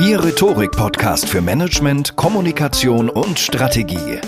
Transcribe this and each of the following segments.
Ihr Rhetorik-Podcast für Management, Kommunikation und Strategie.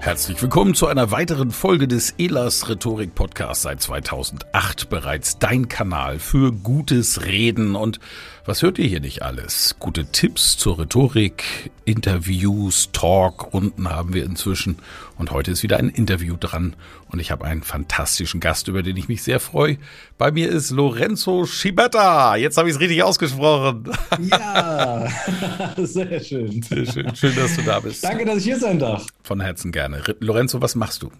Herzlich willkommen zu einer weiteren Folge des Elas Rhetorik Podcasts seit 2008 bereits dein Kanal für gutes Reden und was hört ihr hier nicht alles? Gute Tipps zur Rhetorik, Interviews, Talkrunden haben wir inzwischen und heute ist wieder ein Interview dran und ich habe einen fantastischen Gast, über den ich mich sehr freue. Bei mir ist Lorenzo Schibetta. Jetzt habe ich es richtig ausgesprochen. Ja, sehr schön. Sehr schön. Schön, dass du da bist. Danke, dass ich hier sein darf. Von Herzen gerne. Lorenzo, was machst du?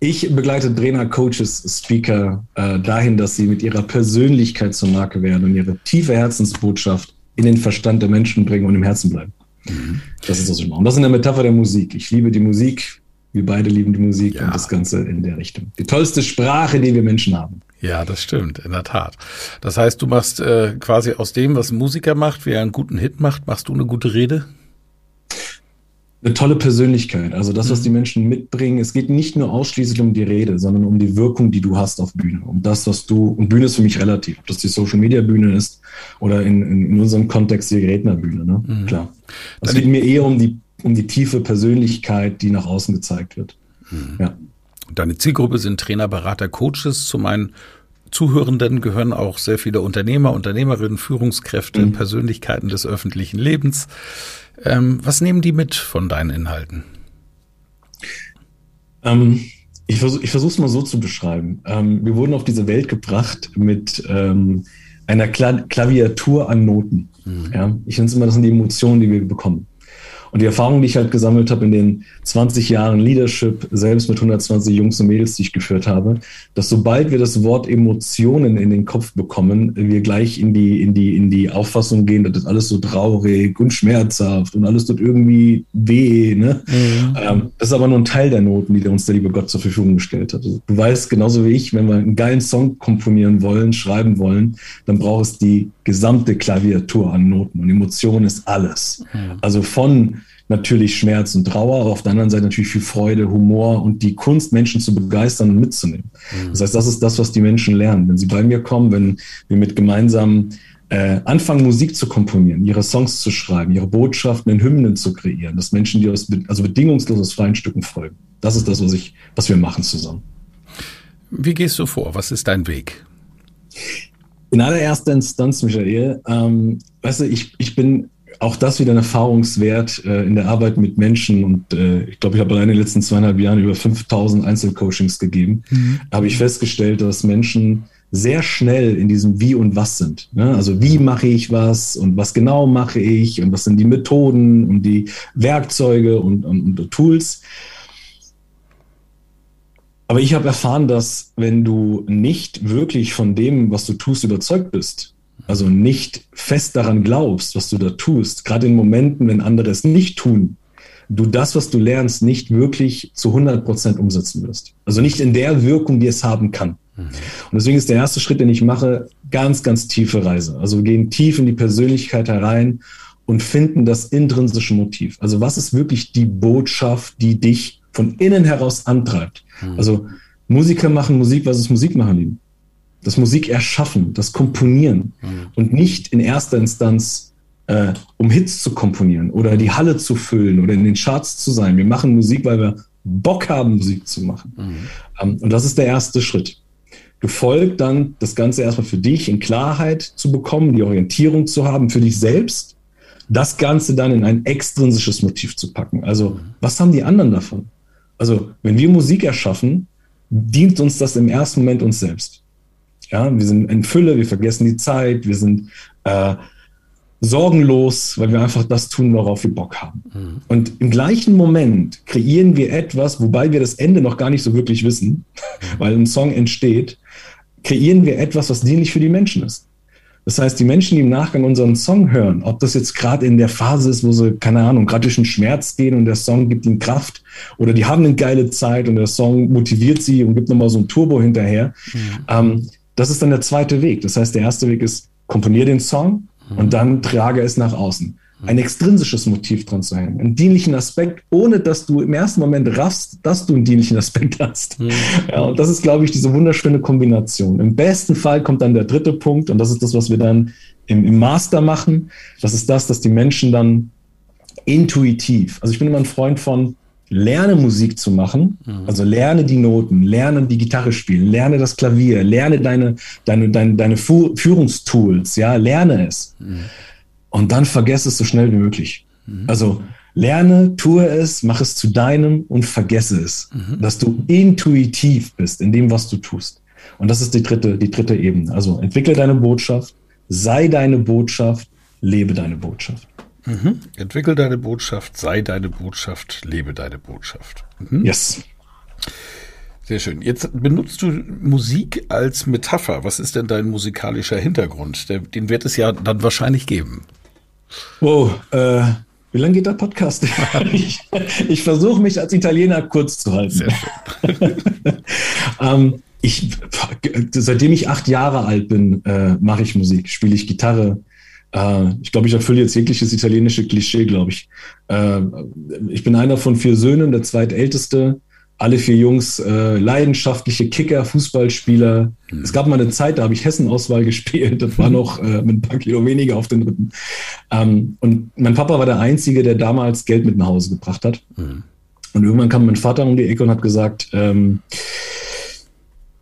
Ich begleite Trainer, Coaches, Speaker äh, dahin, dass sie mit ihrer Persönlichkeit zur Marke werden und ihre tiefe Herzensbotschaft in den Verstand der Menschen bringen und im Herzen bleiben. Mhm. Das ist, was ich mache. Und das ist eine Metapher der Musik. Ich liebe die Musik. Wir beide lieben die Musik ja. und das Ganze in der Richtung. Die tollste Sprache, die wir Menschen haben. Ja, das stimmt, in der Tat. Das heißt, du machst äh, quasi aus dem, was ein Musiker macht, wie er einen guten Hit macht, machst du eine gute Rede? Eine tolle Persönlichkeit. Also das, was mhm. die Menschen mitbringen. Es geht nicht nur ausschließlich um die Rede, sondern um die Wirkung, die du hast auf Bühne. Um das, was du, und Bühne ist für mich relativ, ob das die Social Media Bühne ist oder in, in, unserem Kontext die Rednerbühne, ne? Mhm. Klar. Es geht mir eher um die, um die tiefe Persönlichkeit, die nach außen gezeigt wird. Mhm. Ja. Deine Zielgruppe sind Trainer, Berater, Coaches. Zu meinen Zuhörenden gehören auch sehr viele Unternehmer, Unternehmerinnen, Führungskräfte, mhm. Persönlichkeiten des öffentlichen Lebens. Ähm, was nehmen die mit von deinen Inhalten? Ähm, ich versuche es mal so zu beschreiben. Ähm, wir wurden auf diese Welt gebracht mit ähm, einer Kla Klaviatur an Noten. Mhm. Ja? Ich nenne es immer, das sind die Emotionen, die wir bekommen. Und die Erfahrung, die ich halt gesammelt habe in den 20 Jahren Leadership, selbst mit 120 Jungs und Mädels, die ich geführt habe, dass sobald wir das Wort Emotionen in den Kopf bekommen, wir gleich in die, in die, in die Auffassung gehen, dass das alles so traurig und schmerzhaft und alles tut irgendwie weh. Ne? Mhm. Ähm, das ist aber nur ein Teil der Noten, die uns der liebe Gott zur Verfügung gestellt hat. Also, du weißt genauso wie ich, wenn wir einen geilen Song komponieren wollen, schreiben wollen, dann braucht es die gesamte Klaviatur an Noten und Emotion ist alles. Mhm. Also von natürlich Schmerz und Trauer, aber auf der anderen Seite natürlich viel Freude, Humor und die Kunst, Menschen zu begeistern und mitzunehmen. Mhm. Das heißt, das ist das, was die Menschen lernen. Wenn sie bei mir kommen, wenn wir mit gemeinsam äh, anfangen, Musik zu komponieren, ihre Songs zu schreiben, ihre Botschaften in Hymnen zu kreieren, dass Menschen, die aus, also bedingungslos aus freien Stücken folgen. Das ist das, was ich, was wir machen zusammen. Wie gehst du vor? Was ist dein Weg? In allererster Instanz, Michael, ähm, weißt du, ich, ich bin auch das wieder ein Erfahrungswert äh, in der Arbeit mit Menschen. Und äh, ich glaube, ich habe allein in den letzten zweieinhalb Jahren über 5000 Einzelcoachings gegeben. Mhm. Da habe ich festgestellt, dass Menschen sehr schnell in diesem Wie und Was sind. Ne? Also wie mache ich was und was genau mache ich und was sind die Methoden und die Werkzeuge und, und, und Tools. Aber ich habe erfahren, dass wenn du nicht wirklich von dem, was du tust, überzeugt bist, also nicht fest daran glaubst, was du da tust, gerade in Momenten, wenn andere es nicht tun, du das, was du lernst, nicht wirklich zu 100 Prozent umsetzen wirst. Also nicht in der Wirkung, die es haben kann. Mhm. Und deswegen ist der erste Schritt, den ich mache, ganz, ganz tiefe Reise. Also wir gehen tief in die Persönlichkeit herein und finden das intrinsische Motiv. Also was ist wirklich die Botschaft, die dich von innen heraus antreibt? Mhm. Also Musiker machen Musik, was es Musik machen lieben. Das Musik erschaffen, das Komponieren mhm. und nicht in erster Instanz äh, um Hits zu komponieren oder die Halle zu füllen oder in den Charts zu sein. Wir machen Musik, weil wir Bock haben, Musik zu machen. Mhm. Ähm, und das ist der erste Schritt. Gefolgt dann das Ganze erstmal für dich in Klarheit zu bekommen, die Orientierung zu haben für dich selbst, das Ganze dann in ein extrinsisches Motiv zu packen. Also, mhm. was haben die anderen davon? Also, wenn wir Musik erschaffen, dient uns das im ersten Moment uns selbst. Ja, wir sind in Fülle, wir vergessen die Zeit, wir sind äh, sorgenlos, weil wir einfach das tun, worauf wir Bock haben. Mhm. Und im gleichen Moment kreieren wir etwas, wobei wir das Ende noch gar nicht so wirklich wissen, mhm. weil ein Song entsteht, kreieren wir etwas, was dienlich für die Menschen ist. Das heißt, die Menschen, die im Nachgang unseren Song hören, ob das jetzt gerade in der Phase ist, wo sie, keine Ahnung, gerade durch einen Schmerz gehen und der Song gibt ihnen Kraft, oder die haben eine geile Zeit und der Song motiviert sie und gibt nochmal so ein Turbo hinterher. Mhm. Ähm, das ist dann der zweite Weg. Das heißt, der erste Weg ist, komponier den Song mhm. und dann trage es nach außen ein extrinsisches Motiv dran zu hängen, einen dienlichen Aspekt, ohne dass du im ersten Moment raffst, dass du einen dienlichen Aspekt hast. Mhm. Ja, und das ist, glaube ich, diese wunderschöne Kombination. Im besten Fall kommt dann der dritte Punkt und das ist das, was wir dann im, im Master machen. Das ist das, dass die Menschen dann intuitiv, also ich bin immer ein Freund von, lerne Musik zu machen, mhm. also lerne die Noten, lerne die Gitarre spielen, lerne das Klavier, lerne deine, deine, deine, deine Führungstools, ja, lerne es. Mhm und dann vergesse es so schnell wie möglich. Mhm. Also lerne, tue es, mach es zu deinem und vergesse es, mhm. dass du intuitiv bist in dem, was du tust. Und das ist die dritte, die dritte Ebene. Also entwickle deine Botschaft, sei deine Botschaft, lebe deine Botschaft. Mhm. Entwickel deine Botschaft, sei deine Botschaft, lebe deine Botschaft. Mhm. Yes. Sehr schön. Jetzt benutzt du Musik als Metapher. Was ist denn dein musikalischer Hintergrund? Den wird es ja dann wahrscheinlich geben. Wow, äh, wie lange geht der Podcast? ich, ich versuche mich als Italiener kurz zu halten. ähm, ich, seitdem ich acht Jahre alt bin, äh, mache ich Musik, spiele ich Gitarre. Äh, ich glaube, ich erfülle jetzt jegliches italienische Klischee, glaube ich. Äh, ich bin einer von vier Söhnen, der zweitälteste alle vier Jungs äh, leidenschaftliche Kicker, Fußballspieler. Mhm. Es gab mal eine Zeit, da habe ich Hessen-Auswahl gespielt. Das war noch äh, mit ein paar Kilo weniger auf den Rippen. Ähm, und mein Papa war der Einzige, der damals Geld mit nach Hause gebracht hat. Mhm. Und irgendwann kam mein Vater um die Ecke und hat gesagt, ähm,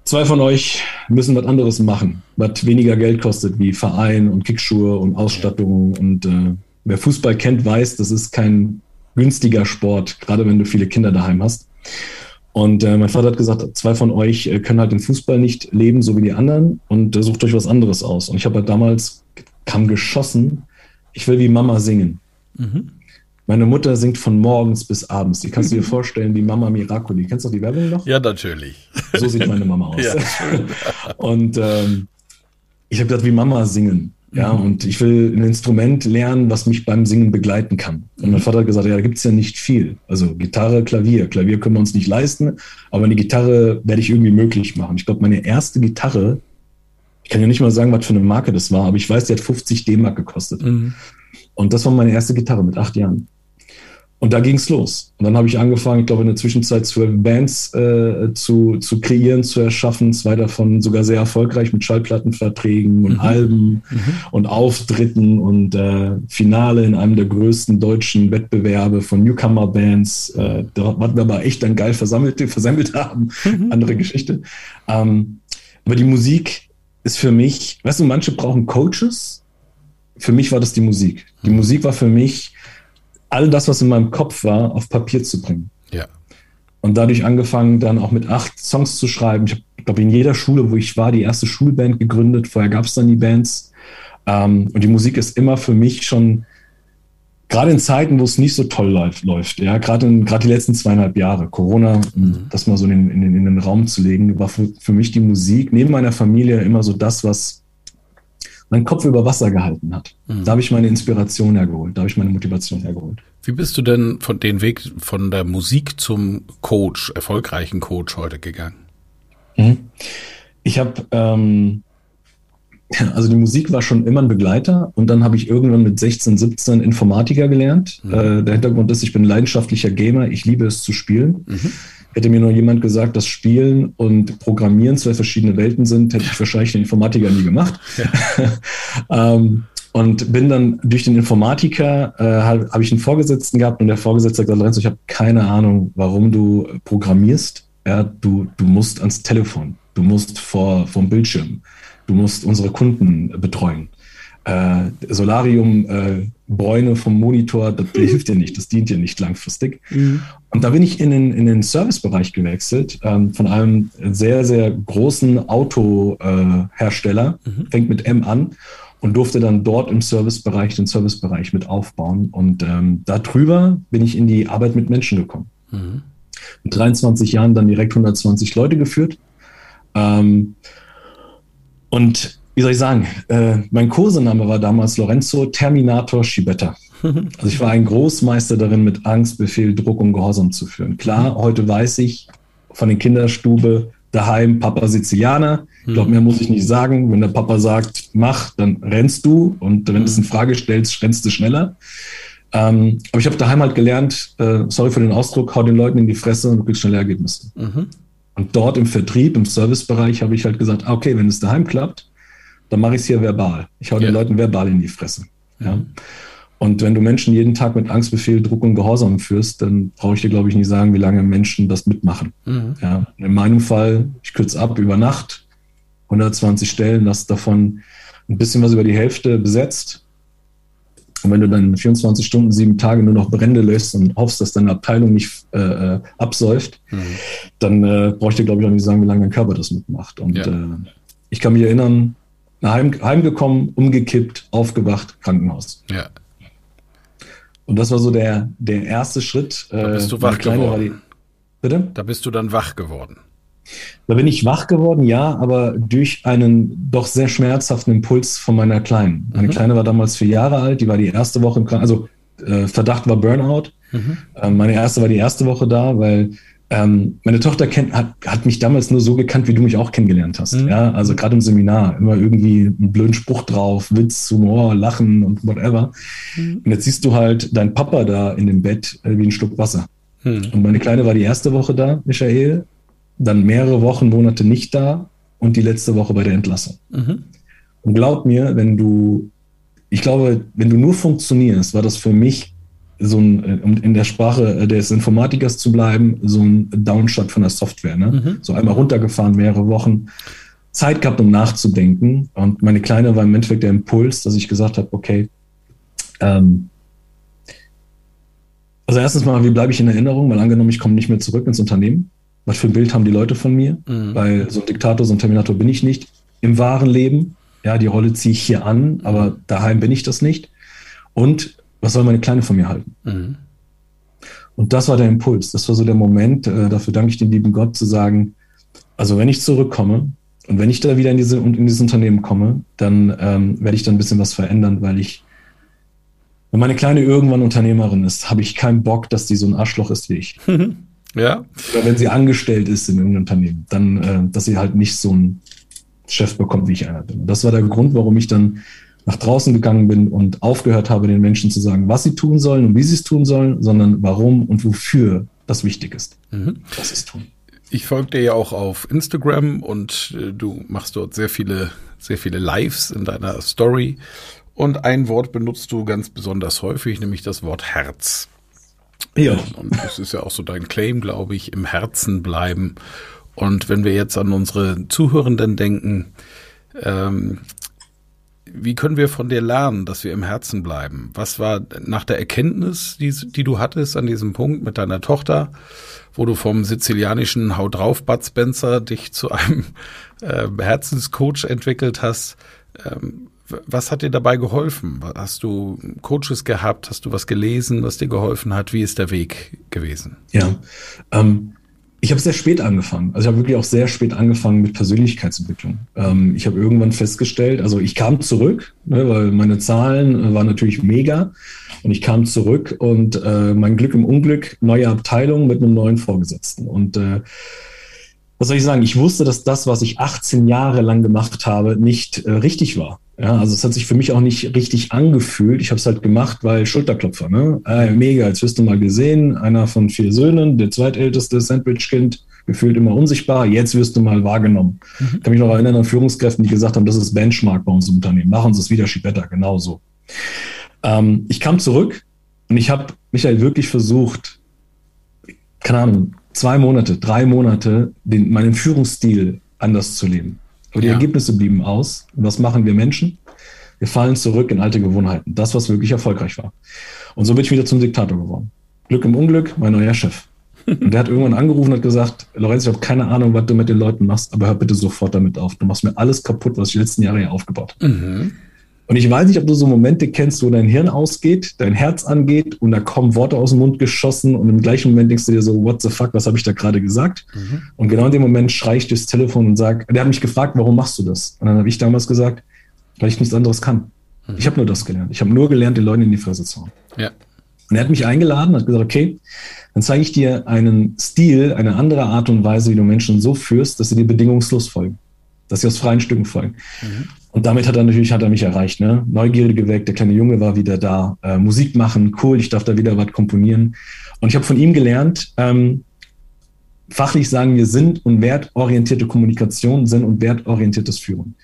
zwei von euch müssen was anderes machen, was weniger Geld kostet, wie Verein und Kickschuhe und Ausstattung. Und äh, wer Fußball kennt, weiß, das ist kein günstiger Sport, gerade wenn du viele Kinder daheim hast. Und äh, mein Vater hat gesagt, zwei von euch äh, können halt den Fußball nicht leben, so wie die anderen, und äh, sucht euch was anderes aus. Und ich habe halt damals, kam geschossen, ich will wie Mama singen. Mhm. Meine Mutter singt von morgens bis abends. Die kannst du dir vorstellen wie Mama Miracoli. Kennst du die Werbung noch? Ja, natürlich. So sieht meine Mama aus. Ja, und ähm, ich habe gedacht, wie Mama singen. Ja, mhm. und ich will ein Instrument lernen, was mich beim Singen begleiten kann. Und mein mhm. Vater hat gesagt, ja, da gibt's ja nicht viel. Also Gitarre, Klavier. Klavier können wir uns nicht leisten, aber eine Gitarre werde ich irgendwie möglich machen. Ich glaube, meine erste Gitarre, ich kann ja nicht mal sagen, was für eine Marke das war, aber ich weiß, die hat 50 D-Mark gekostet. Mhm. Und das war meine erste Gitarre mit acht Jahren. Und da ging's los. Und dann habe ich angefangen, ich glaube, in der Zwischenzeit zwölf Bands äh, zu, zu kreieren, zu erschaffen. Zwei davon sogar sehr erfolgreich mit Schallplattenverträgen und mhm. Alben mhm. und Auftritten und äh, Finale in einem der größten deutschen Wettbewerbe von Newcomer-Bands. Äh, was wir aber echt dann geil versammelt, versammelt haben. Mhm. Andere Geschichte. Ähm, aber die Musik ist für mich, weißt du, manche brauchen Coaches. Für mich war das die Musik. Die mhm. Musik war für mich all das, was in meinem Kopf war, auf Papier zu bringen. Ja. Und dadurch angefangen, dann auch mit acht Songs zu schreiben. Ich habe, glaube in jeder Schule, wo ich war, die erste Schulband gegründet. Vorher gab es dann die Bands. Ähm, und die Musik ist immer für mich schon, gerade in Zeiten, wo es nicht so toll läuft, läuft ja, gerade die letzten zweieinhalb Jahre, Corona, mhm. das mal so in den, in, in den Raum zu legen, war für, für mich die Musik neben meiner Familie immer so das, was meinen Kopf über Wasser gehalten hat. Mhm. Da habe ich meine Inspiration hergeholt, da habe ich meine Motivation hergeholt. Wie bist du denn von den Weg von der Musik zum Coach, erfolgreichen Coach heute gegangen? Mhm. Ich habe ähm, Also die Musik war schon immer ein Begleiter und dann habe ich irgendwann mit 16, 17 Informatiker gelernt. Mhm. Äh, der Hintergrund ist, ich bin leidenschaftlicher Gamer, ich liebe es zu spielen. Mhm. Hätte mir nur jemand gesagt, dass Spielen und Programmieren zwei verschiedene Welten sind, hätte ich wahrscheinlich den Informatiker nie gemacht. Ja. ähm, und bin dann durch den Informatiker, äh, habe hab ich einen Vorgesetzten gehabt und der Vorgesetzte hat gesagt, Lorenzo, ich habe keine Ahnung, warum du programmierst. Ja, du, du musst ans Telefon, du musst vor vom Bildschirm, du musst unsere Kunden betreuen. Äh, Solarium, äh, vom Monitor, das hilft dir nicht, das dient dir nicht langfristig. Mhm. Und da bin ich in den, in den Servicebereich gewechselt, ähm, von einem sehr, sehr großen Autohersteller, äh, mhm. fängt mit M an und durfte dann dort im Servicebereich den Servicebereich mit aufbauen. Und ähm, darüber bin ich in die Arbeit mit Menschen gekommen. Mhm. Mit 23 Jahren dann direkt 120 Leute geführt. Ähm, und wie soll ich sagen, äh, mein Kursename war damals Lorenzo Terminator Schibetta. Also ich war ein Großmeister darin, mit Angst, Befehl, Druck und Gehorsam zu führen. Klar, heute weiß ich von den Kinderstube, daheim Papa Sizilianer. Ich glaube, mehr muss ich nicht sagen. Wenn der Papa sagt, mach, dann rennst du. Und wenn du es in Frage stellst, rennst du schneller. Ähm, aber ich habe daheim halt gelernt, äh, sorry für den Ausdruck, hau den Leuten in die Fresse und du kriegst schnelle Ergebnisse. Mhm. Und dort im Vertrieb, im Servicebereich habe ich halt gesagt, okay, wenn es daheim klappt, dann mache ich es hier verbal. Ich hau ja. den Leuten verbal in die Fresse. Ja. Und wenn du Menschen jeden Tag mit Angstbefehl, Druck und Gehorsam führst, dann brauche ich dir, glaube ich, nicht sagen, wie lange Menschen das mitmachen. Mhm. Ja, in meinem Fall, ich kürze ab über Nacht, 120 Stellen, das davon ein bisschen was über die Hälfte besetzt. Und wenn du dann 24 Stunden, sieben Tage nur noch Brände löst und hoffst, dass deine Abteilung nicht äh, äh absäuft, mhm. dann äh, brauche ich dir, glaube ich, auch nicht sagen, wie lange dein Körper das mitmacht. Und ja. äh, ich kann mich erinnern, heim, heimgekommen, umgekippt, aufgewacht, Krankenhaus. Ja. Und das war so der, der erste Schritt. Da bist du äh, wach geworden. Die, bitte? Da bist du dann wach geworden. Da bin ich wach geworden, ja, aber durch einen doch sehr schmerzhaften Impuls von meiner Kleinen. Meine mhm. Kleine war damals vier Jahre alt, die war die erste Woche im Krankenhaus, also äh, Verdacht war Burnout. Mhm. Äh, meine erste war die erste Woche da, weil ähm, meine Tochter kennt, hat, hat mich damals nur so gekannt, wie du mich auch kennengelernt hast. Mhm. Ja, also gerade im Seminar immer irgendwie einen blöden Spruch drauf, Witz, Humor, Lachen und whatever. Mhm. Und jetzt siehst du halt dein Papa da in dem Bett äh, wie ein Stück Wasser. Mhm. Und meine Kleine war die erste Woche da, Michael, dann mehrere Wochen, Monate nicht da und die letzte Woche bei der Entlassung. Mhm. Und glaub mir, wenn du, ich glaube, wenn du nur funktionierst, war das für mich so ein, äh, um in der Sprache äh, des Informatikers zu bleiben, so ein Downshot von der Software. Ne? Mhm. So einmal runtergefahren, mehrere Wochen. Zeit gehabt, um nachzudenken. Und meine Kleine war im Endeffekt der Impuls, dass ich gesagt habe, okay, ähm, also erstens mal, wie bleibe ich in Erinnerung? Weil angenommen, ich komme nicht mehr zurück ins Unternehmen. Was für ein Bild haben die Leute von mir? Mhm. Weil so ein Diktator, so ein Terminator bin ich nicht. Im wahren Leben, ja, die Rolle ziehe ich hier an, aber daheim bin ich das nicht. Und was soll meine Kleine von mir halten? Mhm. Und das war der Impuls, das war so der Moment, äh, dafür danke ich dem lieben Gott, zu sagen, also wenn ich zurückkomme und wenn ich da wieder in, diese, in dieses Unternehmen komme, dann ähm, werde ich da ein bisschen was verändern, weil ich, wenn meine Kleine irgendwann Unternehmerin ist, habe ich keinen Bock, dass die so ein Arschloch ist wie ich. ja. Oder wenn sie angestellt ist in irgendeinem Unternehmen, dann, äh, dass sie halt nicht so einen Chef bekommt, wie ich einer bin. Das war der Grund, warum ich dann nach draußen gegangen bin und aufgehört habe, den Menschen zu sagen, was sie tun sollen und wie sie es tun sollen, sondern warum und wofür das wichtig ist, mhm. sie es tun. Ich folge dir ja auch auf Instagram und äh, du machst dort sehr viele, sehr viele Lives in deiner Story. Und ein Wort benutzt du ganz besonders häufig, nämlich das Wort Herz. Ja. Und das ist ja auch so dein Claim, glaube ich, im Herzen bleiben. Und wenn wir jetzt an unsere Zuhörenden denken, ähm, wie können wir von dir lernen, dass wir im Herzen bleiben? Was war nach der Erkenntnis, die, die du hattest an diesem Punkt mit deiner Tochter, wo du vom sizilianischen Hau drauf Bud Spencer dich zu einem äh, Herzenscoach entwickelt hast? Ähm, was hat dir dabei geholfen? Hast du Coaches gehabt? Hast du was gelesen, was dir geholfen hat? Wie ist der Weg gewesen? Ja, ähm, ich habe sehr spät angefangen. Also ich habe wirklich auch sehr spät angefangen mit Persönlichkeitsentwicklung. Ähm, ich habe irgendwann festgestellt, also ich kam zurück, ne, weil meine Zahlen äh, waren natürlich mega. Und ich kam zurück und äh, mein Glück im Unglück, neue Abteilung mit einem neuen Vorgesetzten. Und äh, was soll ich sagen? Ich wusste, dass das, was ich 18 Jahre lang gemacht habe, nicht äh, richtig war. Ja, also es hat sich für mich auch nicht richtig angefühlt. Ich habe es halt gemacht, weil Schulterklopfer, ne? Äh, mega, als wirst du mal gesehen, einer von vier Söhnen, der zweitälteste Sandwich-Kind, gefühlt immer unsichtbar, jetzt wirst du mal wahrgenommen. Mhm. kann mich noch erinnern an Führungskräften, die gesagt haben, das ist Benchmark bei uns im Unternehmen. Machen Sie es wieder, Schibetta, genauso. Ähm, ich kam zurück und ich habe Michael wirklich versucht, keine Ahnung, zwei Monate, drei Monate den, meinen Führungsstil anders zu leben. Aber die ja. Ergebnisse blieben aus. was machen wir Menschen? Wir fallen zurück in alte Gewohnheiten. Das, was wirklich erfolgreich war. Und so bin ich wieder zum Diktator geworden. Glück im Unglück, mein neuer Chef. Und der hat irgendwann angerufen und hat gesagt, Lorenz, ich habe keine Ahnung, was du mit den Leuten machst, aber hör bitte sofort damit auf. Du machst mir alles kaputt, was ich die letzten Jahre hier aufgebaut habe. Mhm. Und ich weiß nicht, ob du so Momente kennst, wo dein Hirn ausgeht, dein Herz angeht und da kommen Worte aus dem Mund geschossen und im gleichen Moment denkst du dir so, what the fuck, was habe ich da gerade gesagt? Mhm. Und genau in dem Moment schreie ich durchs Telefon und sage, der hat mich gefragt, warum machst du das? Und dann habe ich damals gesagt, weil ich nichts anderes kann. Mhm. Ich habe nur das gelernt. Ich habe nur gelernt, den Leuten in die Fresse zu hauen. Ja. Und er hat mich eingeladen, hat gesagt, okay, dann zeige ich dir einen Stil, eine andere Art und Weise, wie du Menschen so führst, dass sie dir bedingungslos folgen, dass sie aus freien Stücken folgen. Mhm. Und damit hat er natürlich hat er mich erreicht, ne? Neugierde geweckt, der kleine Junge war wieder da, äh, Musik machen, cool, ich darf da wieder was komponieren. Und ich habe von ihm gelernt, ähm, fachlich sagen wir Sinn- und wertorientierte Kommunikation, Sinn- und wertorientiertes Führen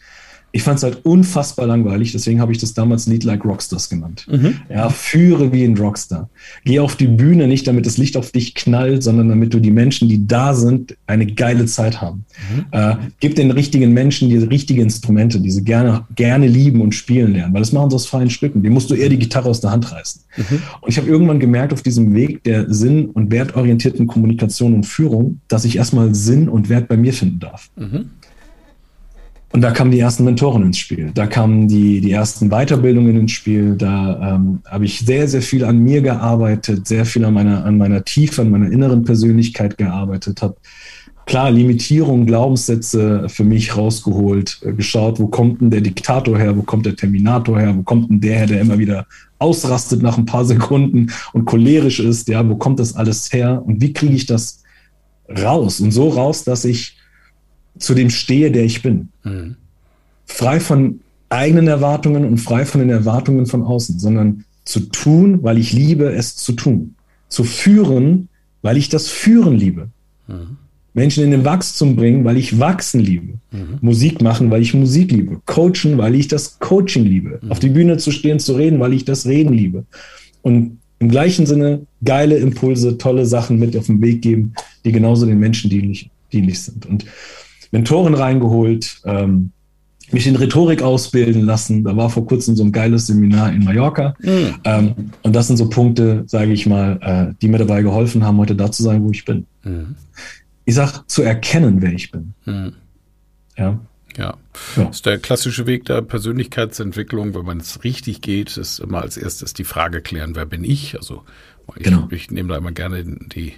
ich fand es halt unfassbar langweilig, deswegen habe ich das damals Lead Like Rockstars genannt. Mhm. Ja, führe wie ein Rockstar. Geh auf die Bühne nicht, damit das Licht auf dich knallt, sondern damit du die Menschen, die da sind, eine geile Zeit haben. Mhm. Äh, gib den richtigen Menschen die richtigen Instrumente, die sie gerne, gerne lieben und spielen lernen, weil das machen sie aus freien Stücken. Dem musst du eher die Gitarre aus der Hand reißen. Mhm. Und ich habe irgendwann gemerkt auf diesem Weg der sinn- und wertorientierten Kommunikation und Führung, dass ich erstmal Sinn und Wert bei mir finden darf. Und da kamen die ersten Mentoren ins Spiel. Da kamen die, die ersten Weiterbildungen ins Spiel. Da ähm, habe ich sehr, sehr viel an mir gearbeitet, sehr viel an meiner, an meiner Tiefe, an meiner inneren Persönlichkeit gearbeitet, habe klar Limitierung, Glaubenssätze für mich rausgeholt, äh, geschaut, wo kommt denn der Diktator her, wo kommt der Terminator her, wo kommt denn der her, der immer wieder ausrastet nach ein paar Sekunden und cholerisch ist, ja, wo kommt das alles her und wie kriege ich das raus und so raus, dass ich zu dem stehe, der ich bin. Mhm. Frei von eigenen Erwartungen und frei von den Erwartungen von außen, sondern zu tun, weil ich liebe, es zu tun. Zu führen, weil ich das Führen liebe. Mhm. Menschen in den Wachstum bringen, weil ich Wachsen liebe. Mhm. Musik machen, weil ich Musik liebe. Coachen, weil ich das Coaching liebe. Mhm. Auf die Bühne zu stehen, zu reden, weil ich das Reden liebe. Und im gleichen Sinne geile Impulse, tolle Sachen mit auf den Weg geben, die genauso den Menschen dienlich, dienlich sind. Und Mentoren reingeholt, ähm, mich in Rhetorik ausbilden lassen. Da war vor kurzem so ein geiles Seminar in Mallorca. Mhm. Ähm, und das sind so Punkte, sage ich mal, äh, die mir dabei geholfen haben, heute da zu sein, wo ich bin. Mhm. Ich sag, zu erkennen, wer ich bin. Mhm. Ja. Ja. ja. Das ist der klassische Weg der Persönlichkeitsentwicklung, wenn man es richtig geht, ist immer als erstes die Frage klären, wer bin ich? Also ich, genau. ich nehme da immer gerne die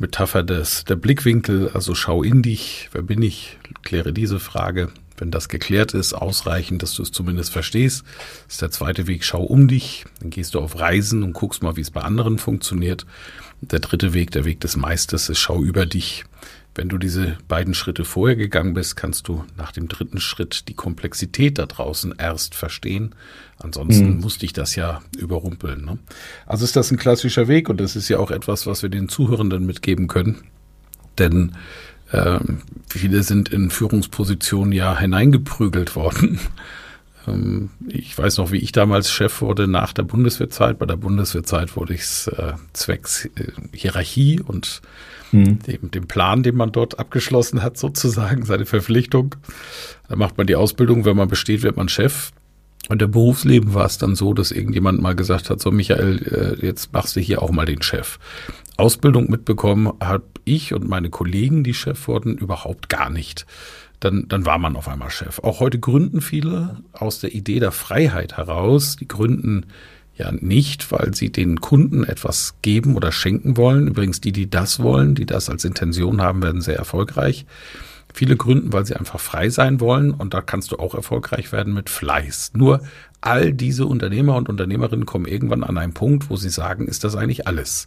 Metapher des, der Blickwinkel, also schau in dich, wer bin ich, kläre diese Frage. Wenn das geklärt ist, ausreichend, dass du es zumindest verstehst, ist der zweite Weg, schau um dich, dann gehst du auf Reisen und guckst mal, wie es bei anderen funktioniert. Der dritte Weg, der Weg des Meisters, ist schau über dich. Wenn du diese beiden Schritte vorher gegangen bist, kannst du nach dem dritten Schritt die Komplexität da draußen erst verstehen. Ansonsten mhm. musste ich das ja überrumpeln. Ne? Also ist das ein klassischer Weg und das ist ja auch etwas, was wir den Zuhörenden mitgeben können. Denn äh, viele sind in Führungspositionen ja hineingeprügelt worden. Ähm, ich weiß noch, wie ich damals Chef wurde nach der Bundeswehrzeit. Bei der Bundeswehrzeit wurde ich äh, zwecks äh, Hierarchie und mhm. dem, dem Plan, den man dort abgeschlossen hat, sozusagen, seine Verpflichtung. Da macht man die Ausbildung, wenn man besteht, wird man Chef. Und im Berufsleben war es dann so, dass irgendjemand mal gesagt hat, so Michael, äh, jetzt machst du hier auch mal den Chef. Ausbildung mitbekommen habe ich und meine Kollegen, die Chef wurden, überhaupt gar nicht. Dann, dann war man auf einmal Chef. Auch heute gründen viele aus der Idee der Freiheit heraus. Die gründen ja nicht, weil sie den Kunden etwas geben oder schenken wollen. Übrigens, die, die das wollen, die das als Intention haben, werden sehr erfolgreich. Viele gründen, weil sie einfach frei sein wollen und da kannst du auch erfolgreich werden mit Fleiß. Nur all diese Unternehmer und Unternehmerinnen kommen irgendwann an einen Punkt, wo sie sagen, ist das eigentlich alles?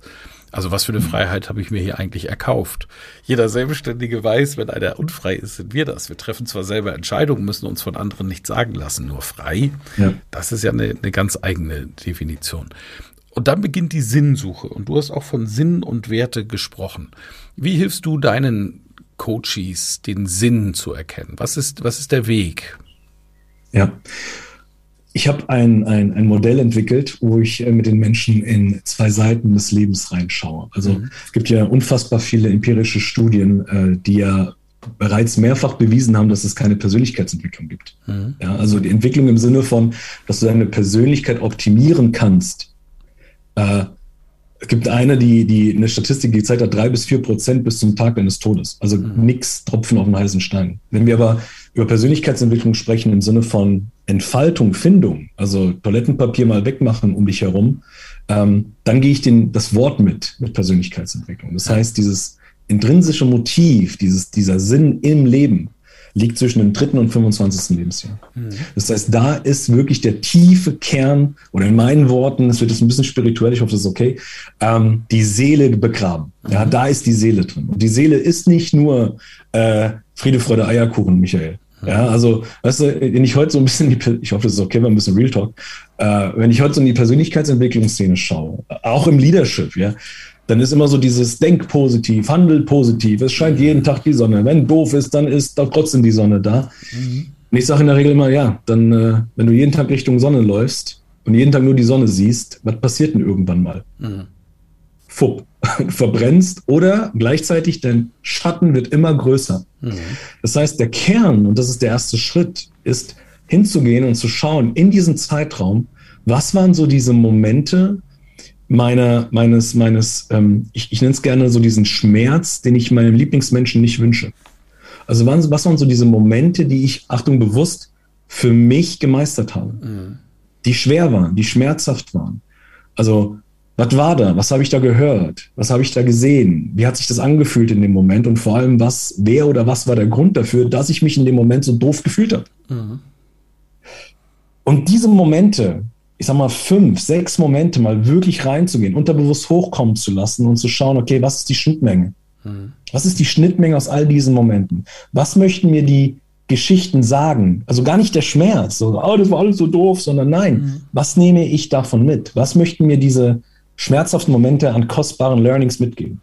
Also was für eine Freiheit habe ich mir hier eigentlich erkauft? Jeder Selbstständige weiß, wenn einer unfrei ist, sind wir das. Wir treffen zwar selber Entscheidungen, müssen uns von anderen nicht sagen lassen, nur frei. Ja. Das ist ja eine, eine ganz eigene Definition. Und dann beginnt die Sinnsuche. Und du hast auch von Sinn und Werte gesprochen. Wie hilfst du deinen Coaches, den Sinn zu erkennen? Was ist, was ist der Weg? Ja. Ich habe ein, ein, ein Modell entwickelt, wo ich äh, mit den Menschen in zwei Seiten des Lebens reinschaue. Also mhm. es gibt ja unfassbar viele empirische Studien, äh, die ja bereits mehrfach bewiesen haben, dass es keine Persönlichkeitsentwicklung gibt. Mhm. Ja, also die Entwicklung im Sinne von, dass du deine Persönlichkeit optimieren kannst. Äh, es gibt eine, die, die eine Statistik, die gezeigt hat, drei bis vier Prozent bis zum Tag deines Todes. Also mhm. nix Tropfen auf den heißen Stein. Wenn wir aber über Persönlichkeitsentwicklung sprechen im Sinne von Entfaltung, Findung, also Toilettenpapier mal wegmachen um dich herum, ähm, dann gehe ich den, das Wort mit, mit Persönlichkeitsentwicklung. Das heißt, dieses intrinsische Motiv, dieses, dieser Sinn im Leben, liegt zwischen dem dritten und 25. Lebensjahr. Mhm. Das heißt, da ist wirklich der tiefe Kern, oder in meinen Worten, es wird jetzt ein bisschen spirituell, ich hoffe, das ist okay, ähm, die Seele begraben. Mhm. Ja, da ist die Seele drin. Und die Seele ist nicht nur äh, Friede, Freude, Eierkuchen, Michael. Ja, also, weißt du, wenn ich heute so ein bisschen, die, ich hoffe, das ist okay, ein bisschen Real Talk, äh, wenn ich heute so in die Persönlichkeitsentwicklungsszene schaue, auch im Leadership, ja, dann ist immer so dieses Denk positiv, handel positiv, es scheint jeden Tag die Sonne. Wenn doof ist, dann ist doch trotzdem die Sonne da. Mhm. Und ich sage in der Regel immer, ja, dann, äh, wenn du jeden Tag Richtung Sonne läufst und jeden Tag nur die Sonne siehst, was passiert denn irgendwann mal? Mhm. Fupp, verbrennst oder gleichzeitig dein Schatten wird immer größer. Mhm. Das heißt, der Kern, und das ist der erste Schritt, ist hinzugehen und zu schauen in diesem Zeitraum, was waren so diese Momente, meiner, meines, meines, ähm, ich, ich nenne es gerne so diesen Schmerz, den ich meinem Lieblingsmenschen nicht wünsche. Also was, was waren so diese Momente, die ich, Achtung, bewusst für mich gemeistert habe, mhm. die schwer waren, die schmerzhaft waren. Also was war da? Was habe ich da gehört? Was habe ich da gesehen? Wie hat sich das angefühlt in dem Moment? Und vor allem, was, wer oder was war der Grund dafür, dass ich mich in dem Moment so doof gefühlt habe? Mhm. Und diese Momente, ich sag mal, fünf, sechs Momente mal wirklich reinzugehen, unterbewusst hochkommen zu lassen und zu schauen, okay, was ist die Schnittmenge? Mhm. Was ist die Schnittmenge aus all diesen Momenten? Was möchten mir die Geschichten sagen? Also gar nicht der Schmerz, so, oh, das war alles so doof, sondern nein, mhm. was nehme ich davon mit? Was möchten mir diese schmerzhaften Momente an kostbaren Learnings mitgeben?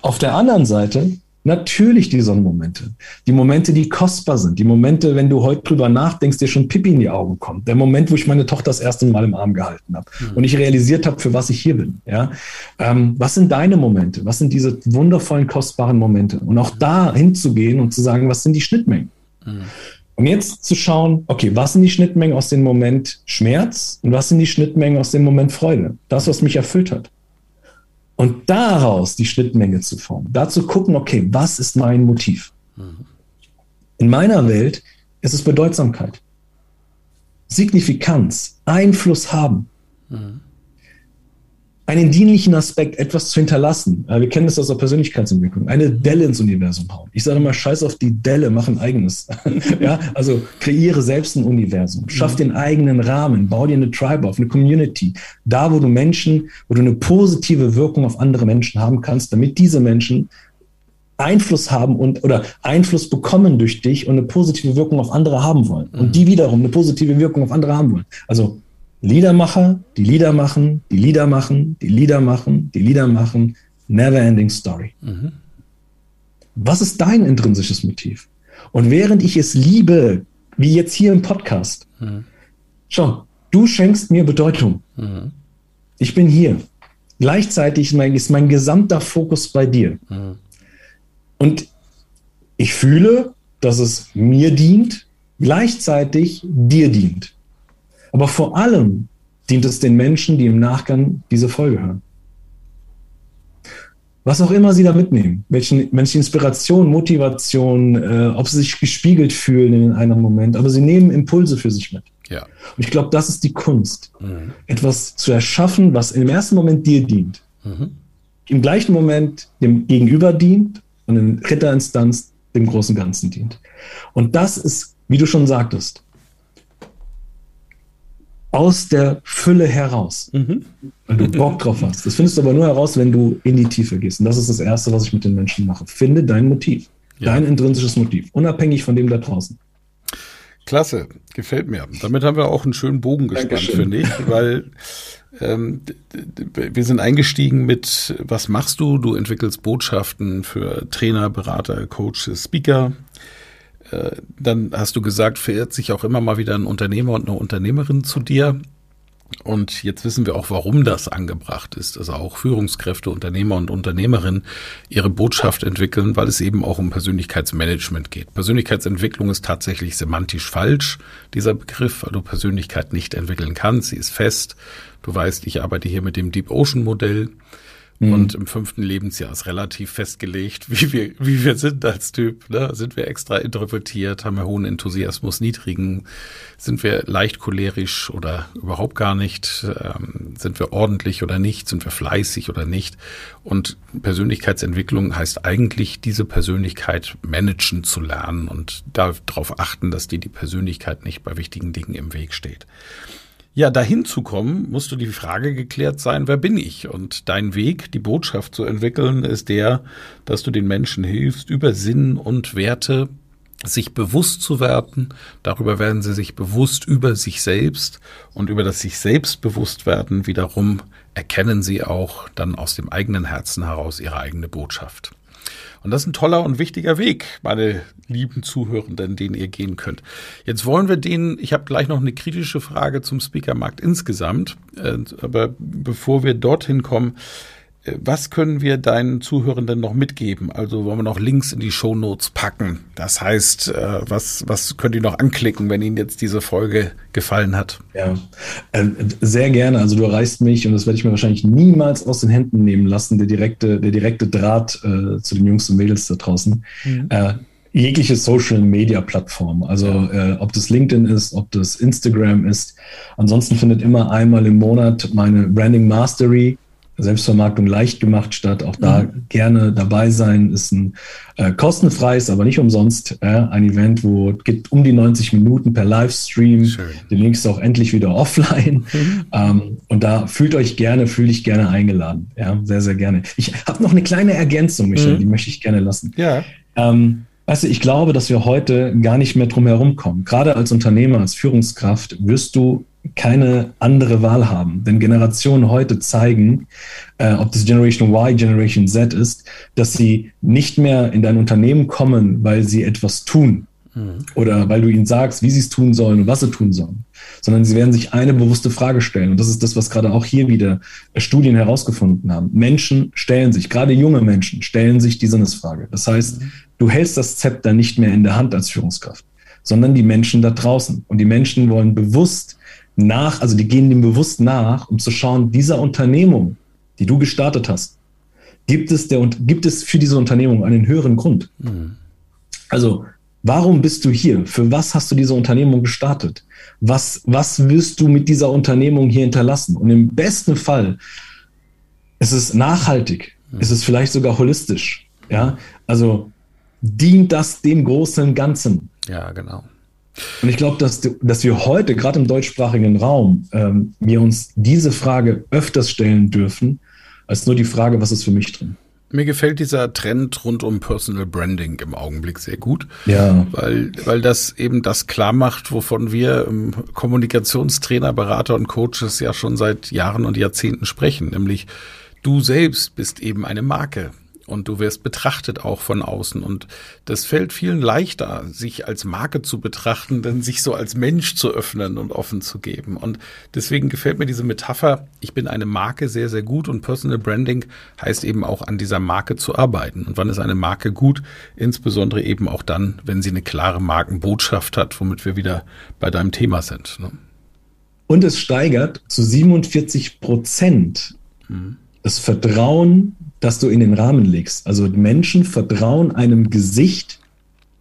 Auf der anderen Seite Natürlich die Sonnenmomente. Die Momente, die kostbar sind. Die Momente, wenn du heute drüber nachdenkst, dir schon Pipi in die Augen kommt. Der Moment, wo ich meine Tochter das erste Mal im Arm gehalten habe mhm. und ich realisiert habe, für was ich hier bin. Ja? Ähm, was sind deine Momente? Was sind diese wundervollen, kostbaren Momente? Und auch da hinzugehen und zu sagen, was sind die Schnittmengen? Mhm. Und jetzt zu schauen, okay, was sind die Schnittmengen aus dem Moment Schmerz und was sind die Schnittmengen aus dem Moment Freude? Das, was mich erfüllt hat. Und daraus die Schnittmenge zu formen. Dazu gucken, okay, was ist mein Motiv? Mhm. In meiner Welt ist es Bedeutsamkeit, Signifikanz, Einfluss haben. Mhm einen dienlichen Aspekt, etwas zu hinterlassen. Wir kennen das aus der Persönlichkeitsentwicklung. Eine Delle ins Universum hauen. Ich sage mal, scheiß auf die Delle, mach ein eigenes. ja, also kreiere selbst ein Universum. Schaff den eigenen Rahmen. Bau dir eine Tribe auf, eine Community. Da, wo du Menschen, wo du eine positive Wirkung auf andere Menschen haben kannst, damit diese Menschen Einfluss haben und oder Einfluss bekommen durch dich und eine positive Wirkung auf andere haben wollen. Und die wiederum eine positive Wirkung auf andere haben wollen. Also Liedermacher, die Lieder machen, die Lieder machen, die Lieder machen, die Lieder machen. Never ending story. Mhm. Was ist dein intrinsisches Motiv? Und während ich es liebe, wie jetzt hier im Podcast, mhm. schau, du schenkst mir Bedeutung. Mhm. Ich bin hier. Gleichzeitig ist mein gesamter Fokus bei dir. Mhm. Und ich fühle, dass es mir dient, gleichzeitig dir dient. Aber vor allem dient es den Menschen, die im Nachgang diese Folge hören. Was auch immer sie da mitnehmen, welche, welche Inspiration, Motivation, äh, ob sie sich gespiegelt fühlen in einem Moment, aber sie nehmen Impulse für sich mit. Ja. Und ich glaube, das ist die Kunst, mhm. etwas zu erschaffen, was im ersten Moment dir dient, mhm. im gleichen Moment dem Gegenüber dient und in dritter Instanz dem großen Ganzen dient. Und das ist, wie du schon sagtest, aus der Fülle heraus, mhm. weil du Bock drauf hast. Das findest du aber nur heraus, wenn du in die Tiefe gehst. Und das ist das Erste, was ich mit den Menschen mache. Finde dein Motiv, ja. dein intrinsisches Motiv, unabhängig von dem da draußen. Klasse, gefällt mir. Damit haben wir auch einen schönen Bogen gespannt, finde ich, weil ähm, wir sind eingestiegen mit, was machst du? Du entwickelst Botschaften für Trainer, Berater, Coaches, Speaker. Äh, dann hast du gesagt, verirrt sich auch immer mal wieder ein Unternehmer und eine Unternehmerin zu dir. Und jetzt wissen wir auch, warum das angebracht ist. Also auch Führungskräfte, Unternehmer und Unternehmerinnen ihre Botschaft entwickeln, weil es eben auch um Persönlichkeitsmanagement geht. Persönlichkeitsentwicklung ist tatsächlich semantisch falsch, dieser Begriff, weil du Persönlichkeit nicht entwickeln kannst. Sie ist fest. Du weißt, ich arbeite hier mit dem Deep Ocean Modell. Mhm. Und im fünften Lebensjahr ist relativ festgelegt, wie wir, wie wir sind als Typ. Ne? Sind wir extra introvertiert, haben wir hohen Enthusiasmus, niedrigen, sind wir leicht cholerisch oder überhaupt gar nicht, ähm, sind wir ordentlich oder nicht, sind wir fleißig oder nicht. Und Persönlichkeitsentwicklung heißt eigentlich, diese Persönlichkeit managen zu lernen und darauf achten, dass dir die Persönlichkeit nicht bei wichtigen Dingen im Weg steht. Ja, dahin zu kommen, musst du die Frage geklärt sein, wer bin ich? Und dein Weg, die Botschaft zu entwickeln, ist der, dass du den Menschen hilfst, über Sinn und Werte sich bewusst zu werden. Darüber werden sie sich bewusst über sich selbst und über das sich selbst bewusst werden wiederum erkennen sie auch dann aus dem eigenen Herzen heraus ihre eigene Botschaft. Und das ist ein toller und wichtiger Weg, meine lieben Zuhörenden, den ihr gehen könnt. Jetzt wollen wir den, ich habe gleich noch eine kritische Frage zum Speakermarkt insgesamt, äh, aber bevor wir dorthin kommen, was können wir deinen Zuhörenden noch mitgeben? Also wollen wir noch Links in die Show Notes packen? Das heißt, äh, was, was könnt ihr noch anklicken, wenn Ihnen jetzt diese Folge gefallen hat? Ja, äh, sehr gerne. Also du erreichst mich und das werde ich mir wahrscheinlich niemals aus den Händen nehmen lassen, der direkte, der direkte Draht äh, zu den Jungs und Mädels da draußen. Mhm. Äh, jegliche Social Media Plattform, also ja. äh, ob das LinkedIn ist, ob das Instagram ist. Ansonsten findet immer einmal im Monat meine Branding Mastery Selbstvermarktung leicht gemacht statt. Auch da mhm. gerne dabei sein. Ist ein äh, kostenfreies, aber nicht umsonst äh, ein Event, wo geht um die 90 Minuten per Livestream. Schön. Demnächst auch endlich wieder offline. Mhm. Ähm, und da fühlt euch gerne, fühle ich gerne eingeladen. Ja, sehr, sehr gerne. Ich habe noch eine kleine Ergänzung, Michael, mhm. die möchte ich gerne lassen. Ja. Ähm, Weißt du, ich glaube, dass wir heute gar nicht mehr drum herum kommen. Gerade als Unternehmer, als Führungskraft wirst du keine andere Wahl haben. Denn Generationen heute zeigen, äh, ob das Generation Y, Generation Z ist, dass sie nicht mehr in dein Unternehmen kommen, weil sie etwas tun mhm. oder weil du ihnen sagst, wie sie es tun sollen und was sie tun sollen, sondern sie werden sich eine bewusste Frage stellen. Und das ist das, was gerade auch hier wieder Studien herausgefunden haben. Menschen stellen sich, gerade junge Menschen stellen sich die Sinnesfrage. Das heißt, mhm. du hältst das Zepter nicht mehr in der Hand als Führungskraft, sondern die Menschen da draußen. Und die Menschen wollen bewusst nach, also die gehen dem bewusst nach, um zu schauen, dieser Unternehmung, die du gestartet hast, gibt es, der, gibt es für diese Unternehmung einen höheren Grund? Mhm. Also, warum bist du hier? Für was hast du diese Unternehmung gestartet? Was, was wirst du mit dieser Unternehmung hier hinterlassen? Und im besten Fall ist es nachhaltig, mhm. ist es vielleicht sogar holistisch. Ja, also dient das dem großen Ganzen. Ja, genau. Und ich glaube, dass, dass wir heute, gerade im deutschsprachigen Raum, ähm, wir uns diese Frage öfters stellen dürfen, als nur die Frage, was ist für mich drin. Mir gefällt dieser Trend rund um Personal Branding im Augenblick sehr gut. Ja. Weil, weil das eben das klar macht, wovon wir Kommunikationstrainer, Berater und Coaches ja schon seit Jahren und Jahrzehnten sprechen. Nämlich du selbst bist eben eine Marke und du wirst betrachtet auch von außen. Und das fällt vielen leichter, sich als Marke zu betrachten, denn sich so als Mensch zu öffnen und offen zu geben. Und deswegen gefällt mir diese Metapher, ich bin eine Marke sehr, sehr gut und Personal Branding heißt eben auch an dieser Marke zu arbeiten. Und wann ist eine Marke gut? Insbesondere eben auch dann, wenn sie eine klare Markenbotschaft hat, womit wir wieder bei deinem Thema sind. Ne? Und es steigert zu 47 Prozent mhm. Das Vertrauen das du in den Rahmen legst. Also Menschen vertrauen einem Gesicht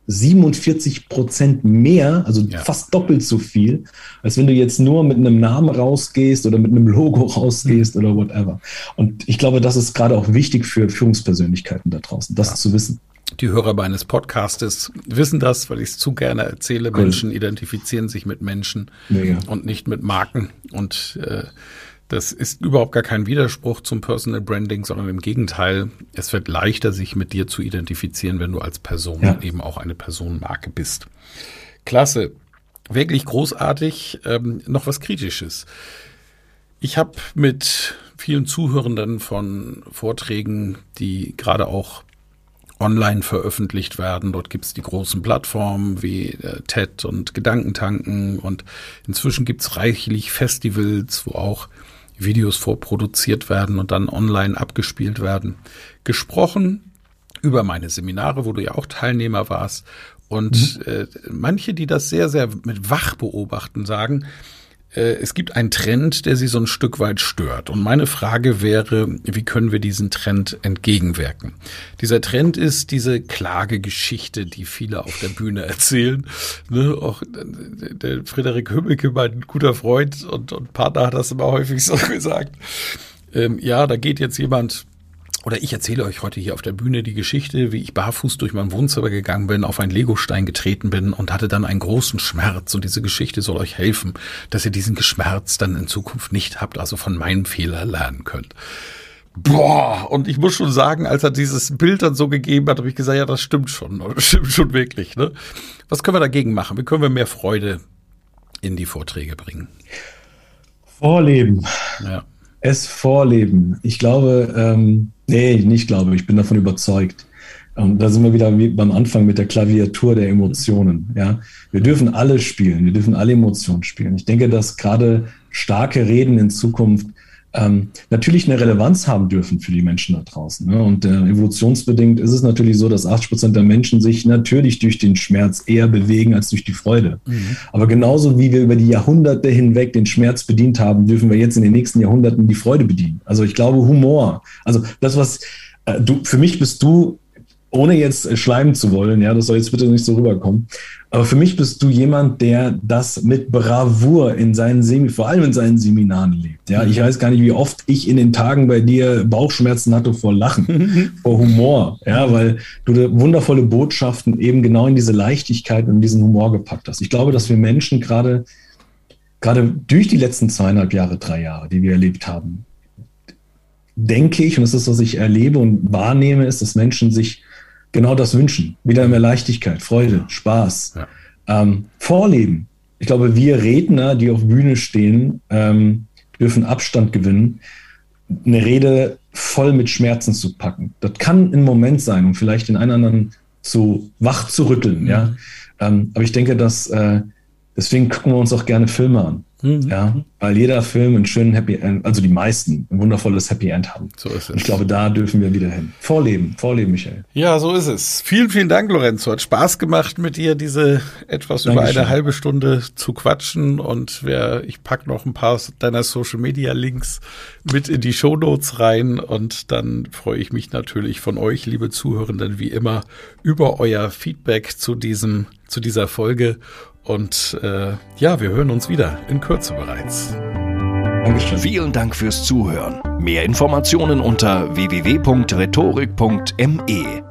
47 Prozent mehr, also ja. fast doppelt so viel, als wenn du jetzt nur mit einem Namen rausgehst oder mit einem Logo rausgehst mhm. oder whatever. Und ich glaube, das ist gerade auch wichtig für Führungspersönlichkeiten da draußen, das ja. zu wissen. Die Hörer meines Podcastes wissen das, weil ich es zu gerne erzähle. Cool. Menschen identifizieren sich mit Menschen Mega. und nicht mit Marken. Und äh, das ist überhaupt gar kein Widerspruch zum Personal Branding, sondern im Gegenteil, es wird leichter, sich mit dir zu identifizieren, wenn du als Person ja. eben auch eine Personenmarke bist. Klasse, wirklich großartig. Ähm, noch was Kritisches. Ich habe mit vielen Zuhörenden von Vorträgen, die gerade auch online veröffentlicht werden. Dort gibt's die großen Plattformen wie äh, TED und Gedankentanken und inzwischen gibt's reichlich Festivals, wo auch Videos vorproduziert werden und dann online abgespielt werden. Gesprochen über meine Seminare, wo du ja auch Teilnehmer warst. Und mhm. äh, manche, die das sehr, sehr mit wach beobachten, sagen, es gibt einen Trend, der sie so ein Stück weit stört. Und meine Frage wäre, wie können wir diesen Trend entgegenwirken? Dieser Trend ist diese Klagegeschichte, die viele auf der Bühne erzählen. Ne, auch äh, der Frederik Hümmelke, mein guter Freund und, und Partner, hat das immer häufig so gesagt. Ähm, ja, da geht jetzt jemand oder ich erzähle euch heute hier auf der Bühne die Geschichte, wie ich barfuß durch mein Wohnzimmer gegangen bin, auf einen Legostein getreten bin und hatte dann einen großen Schmerz. Und diese Geschichte soll euch helfen, dass ihr diesen Schmerz dann in Zukunft nicht habt, also von meinem Fehler lernen könnt. Boah, und ich muss schon sagen, als er dieses Bild dann so gegeben hat, habe ich gesagt, ja, das stimmt schon, das stimmt schon wirklich. Ne? Was können wir dagegen machen? Wie können wir mehr Freude in die Vorträge bringen? Vorleben. Ja. Es vorleben. Ich glaube, ähm, Nee, nicht glaube. Ich bin davon überzeugt. Und da sind wir wieder wie beim Anfang mit der Klaviatur der Emotionen. Ja, wir dürfen alle spielen. Wir dürfen alle Emotionen spielen. Ich denke, dass gerade starke Reden in Zukunft ähm, natürlich eine Relevanz haben dürfen für die Menschen da draußen. Ne? Und äh, evolutionsbedingt ist es natürlich so, dass 80 Prozent der Menschen sich natürlich durch den Schmerz eher bewegen als durch die Freude. Mhm. Aber genauso wie wir über die Jahrhunderte hinweg den Schmerz bedient haben, dürfen wir jetzt in den nächsten Jahrhunderten die Freude bedienen. Also ich glaube Humor. Also das, was äh, du, für mich bist du ohne jetzt schleimen zu wollen, ja, das soll jetzt bitte nicht so rüberkommen. Aber für mich bist du jemand, der das mit Bravour in seinen Semi, vor allem in seinen Seminaren lebt. Ja, ich weiß gar nicht, wie oft ich in den Tagen bei dir Bauchschmerzen hatte vor Lachen, vor Humor. Ja, weil du wundervolle Botschaften eben genau in diese Leichtigkeit und diesen Humor gepackt hast. Ich glaube, dass wir Menschen gerade, gerade durch die letzten zweieinhalb Jahre, drei Jahre, die wir erlebt haben, denke ich, und das ist, was ich erlebe und wahrnehme, ist, dass Menschen sich genau das wünschen. Wieder mehr Leichtigkeit, Freude, Spaß, ja. ähm, Vorleben. Ich glaube, wir Redner, die auf Bühne stehen, ähm, dürfen Abstand gewinnen, eine Rede voll mit Schmerzen zu packen. Das kann ein Moment sein, um vielleicht den einen oder anderen zu wach zu rütteln. Mhm. Ja? Ähm, aber ich denke, dass äh, deswegen gucken wir uns auch gerne Filme an. Mhm. Ja, weil jeder Film einen schönen Happy End, also die meisten, ein wundervolles Happy End haben. So ist es. Und ich glaube, da dürfen wir wieder hin. Vorleben, vorleben, Michael. Ja, so ist es. Vielen, vielen Dank, Lorenzo. Hat Spaß gemacht, mit dir diese etwas Dankeschön. über eine halbe Stunde zu quatschen. Und wer, ich pack noch ein paar deiner Social Media Links mit in die Show Notes rein. Und dann freue ich mich natürlich von euch, liebe Zuhörenden, wie immer, über euer Feedback zu diesem, zu dieser Folge. Und äh, ja, wir hören uns wieder in Kürze bereits. Dankeschön. Vielen Dank fürs Zuhören. Mehr Informationen unter www.rhetorik.me.